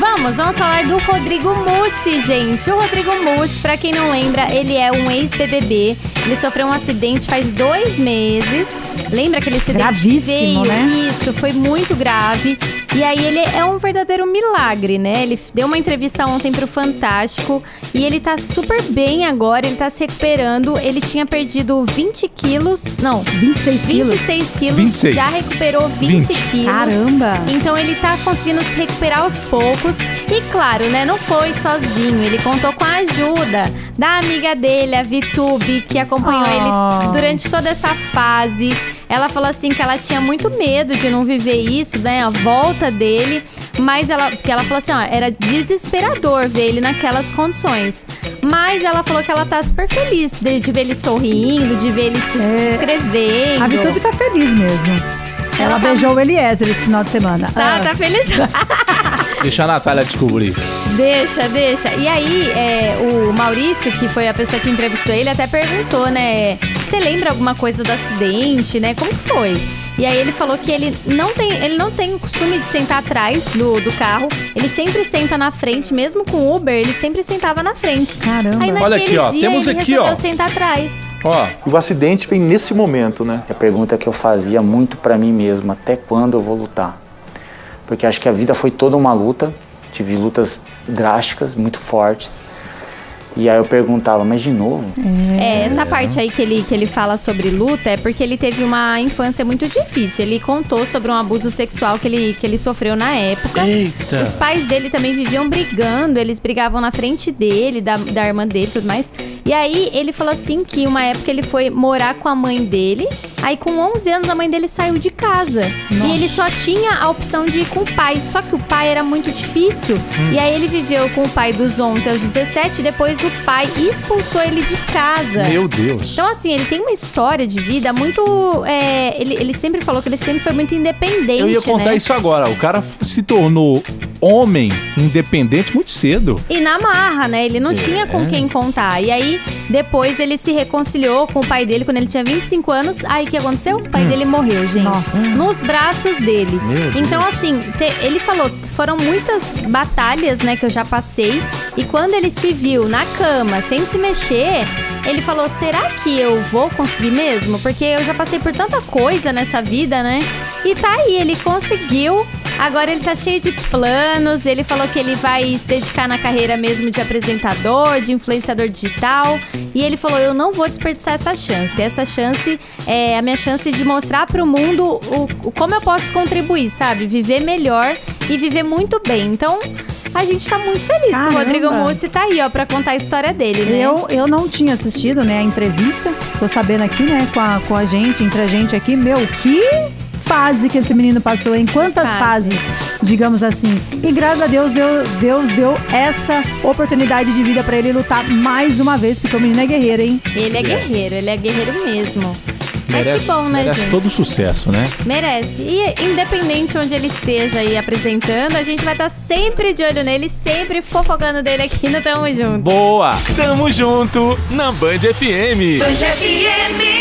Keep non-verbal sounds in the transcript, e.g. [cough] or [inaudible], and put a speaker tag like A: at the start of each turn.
A: Vamos, vamos falar do Rodrigo Mussi, gente. O Rodrigo Mussi, pra quem não lembra, ele é um ex-BBB. Ele sofreu um acidente faz dois meses. Lembra aquele acidente
B: Gravíssimo,
A: veio?
B: né?
A: Isso, foi muito grave. E aí ele é um verdadeiro milagre, né? Ele deu uma entrevista ontem pro Fantástico e ele tá super bem agora, ele tá se recuperando. Ele tinha perdido 20 quilos, não,
B: 26 quilos.
A: 26 quilos,
C: 26.
A: já recuperou 20,
C: 20.
A: quilos.
B: Caramba!
A: Então ele tá conseguindo se recuperar aos poucos. E claro, né, não foi sozinho. Ele contou com a ajuda da amiga dele, a Vitube, que acompanhou
B: Ah.
A: ele durante toda essa fase. Ela falou assim que ela tinha muito medo de não viver isso, né, a volta dele. Mas ela, que ela falou assim, ó, era desesperador ver ele naquelas condições. Mas ela falou que ela tá super feliz de, de ver ele sorrindo, de ver ele se
B: É,
A: inscrevendo.
B: A Vitube tá feliz mesmo. Ela,
A: Ela tá-
B: beijou o Eliezer esse final de semana.
A: Tá,
B: Ah.
A: tá feliz. [laughs] [laughs]
C: Deixa a Natália descobrir.
A: Deixa, deixa. E aí, é, o Maurício, que foi a pessoa que entrevistou ele, até perguntou, né? Você lembra alguma coisa do acidente, né? Como que foi? E aí ele falou que ele não tem, ele não tem o costume de sentar atrás do, do carro. Ele sempre senta na frente, mesmo com Uber, ele sempre sentava na frente.
B: Caramba.
A: Aí naquele
C: Olha aqui, ó,
A: dia
C: temos
A: ele
C: aqui, ó.
A: sentar atrás.
C: Ó,
D: o acidente vem nesse momento, né?
E: A pergunta que eu fazia muito pra mim mesmo, até quando eu vou lutar? Porque acho que a vida foi toda uma luta, tive lutas drásticas, muito fortes. E aí eu perguntava, mas de novo?
A: É, essa parte aí que ele, que ele fala sobre luta é porque ele teve uma infância muito difícil. Ele contou sobre um abuso sexual que ele, que ele sofreu na época.
C: Eita.
A: Os pais dele também viviam brigando, eles brigavam na frente dele, da, da irmã dele e tudo mais. E aí ele falou assim que uma época ele foi morar com a mãe dele. Aí com 11 anos a mãe dele saiu de casa. E ele só tinha a opção de ir com o pai. Só que o pai era muito difícil. E aí ele viveu com o pai dos 11 aos 17. Depois o pai expulsou ele de casa.
C: meu Deus.
A: Então, assim, ele tem uma história de vida muito. é, ele, ele sempre falou que ele sempre foi muito independente.
C: Eu ia contar
A: né?
C: isso agora. O cara se tornou homem independente muito cedo.
A: E na marra, né? Ele não
C: É.
A: tinha com quem contar. E aí, depois ele se reconciliou com o pai dele quando ele tinha 25 anos. Aí o que aconteceu? O pai dele morreu, gente.
B: Nossa.
A: Nos braços dele.
C: Hum.
A: Então, assim, te- ele falou: foram muitas batalhas, né, que eu já passei. E quando ele se viu na cama, sem se mexer. Ele falou: será que eu vou conseguir mesmo? Porque eu já passei por tanta coisa nessa vida, né? E tá aí, ele conseguiu. Agora ele tá cheio de planos. Ele falou que ele vai se dedicar na carreira mesmo de apresentador, de influenciador digital. E ele falou: Eu não vou desperdiçar essa chance. Essa chance é a minha chance de mostrar pro mundo o, o- como eu posso contribuir, sabe? Viver melhor e viver muito bem. Então. A gente tá muito feliz que o
B: Caramba.
A: Rodrigo Mussi tá aí, ó, pra contar a história dele, né?
B: Eu, eu não tinha assistido, né, a entrevista. Tô sabendo aqui, né, com a, com a gente, entre a gente aqui. Meu, que fase que esse menino passou, em quantas
A: fase.
B: fases, digamos assim. E graças a Deus, deu, Deus deu essa oportunidade de vida pra ele lutar mais uma vez, porque o menino é guerreiro, hein?
A: Ele é guerreiro, ele é guerreiro mesmo. Mas
C: Merece,
A: que bom, né,
C: merece
A: gente?
C: todo sucesso, né?
A: Merece. E independente onde ele esteja aí apresentando, a gente vai estar sempre de olho nele, sempre fofocando dele aqui no Tamo Junto.
C: Boa!
F: Tamo junto na Band FM.
G: Band FM.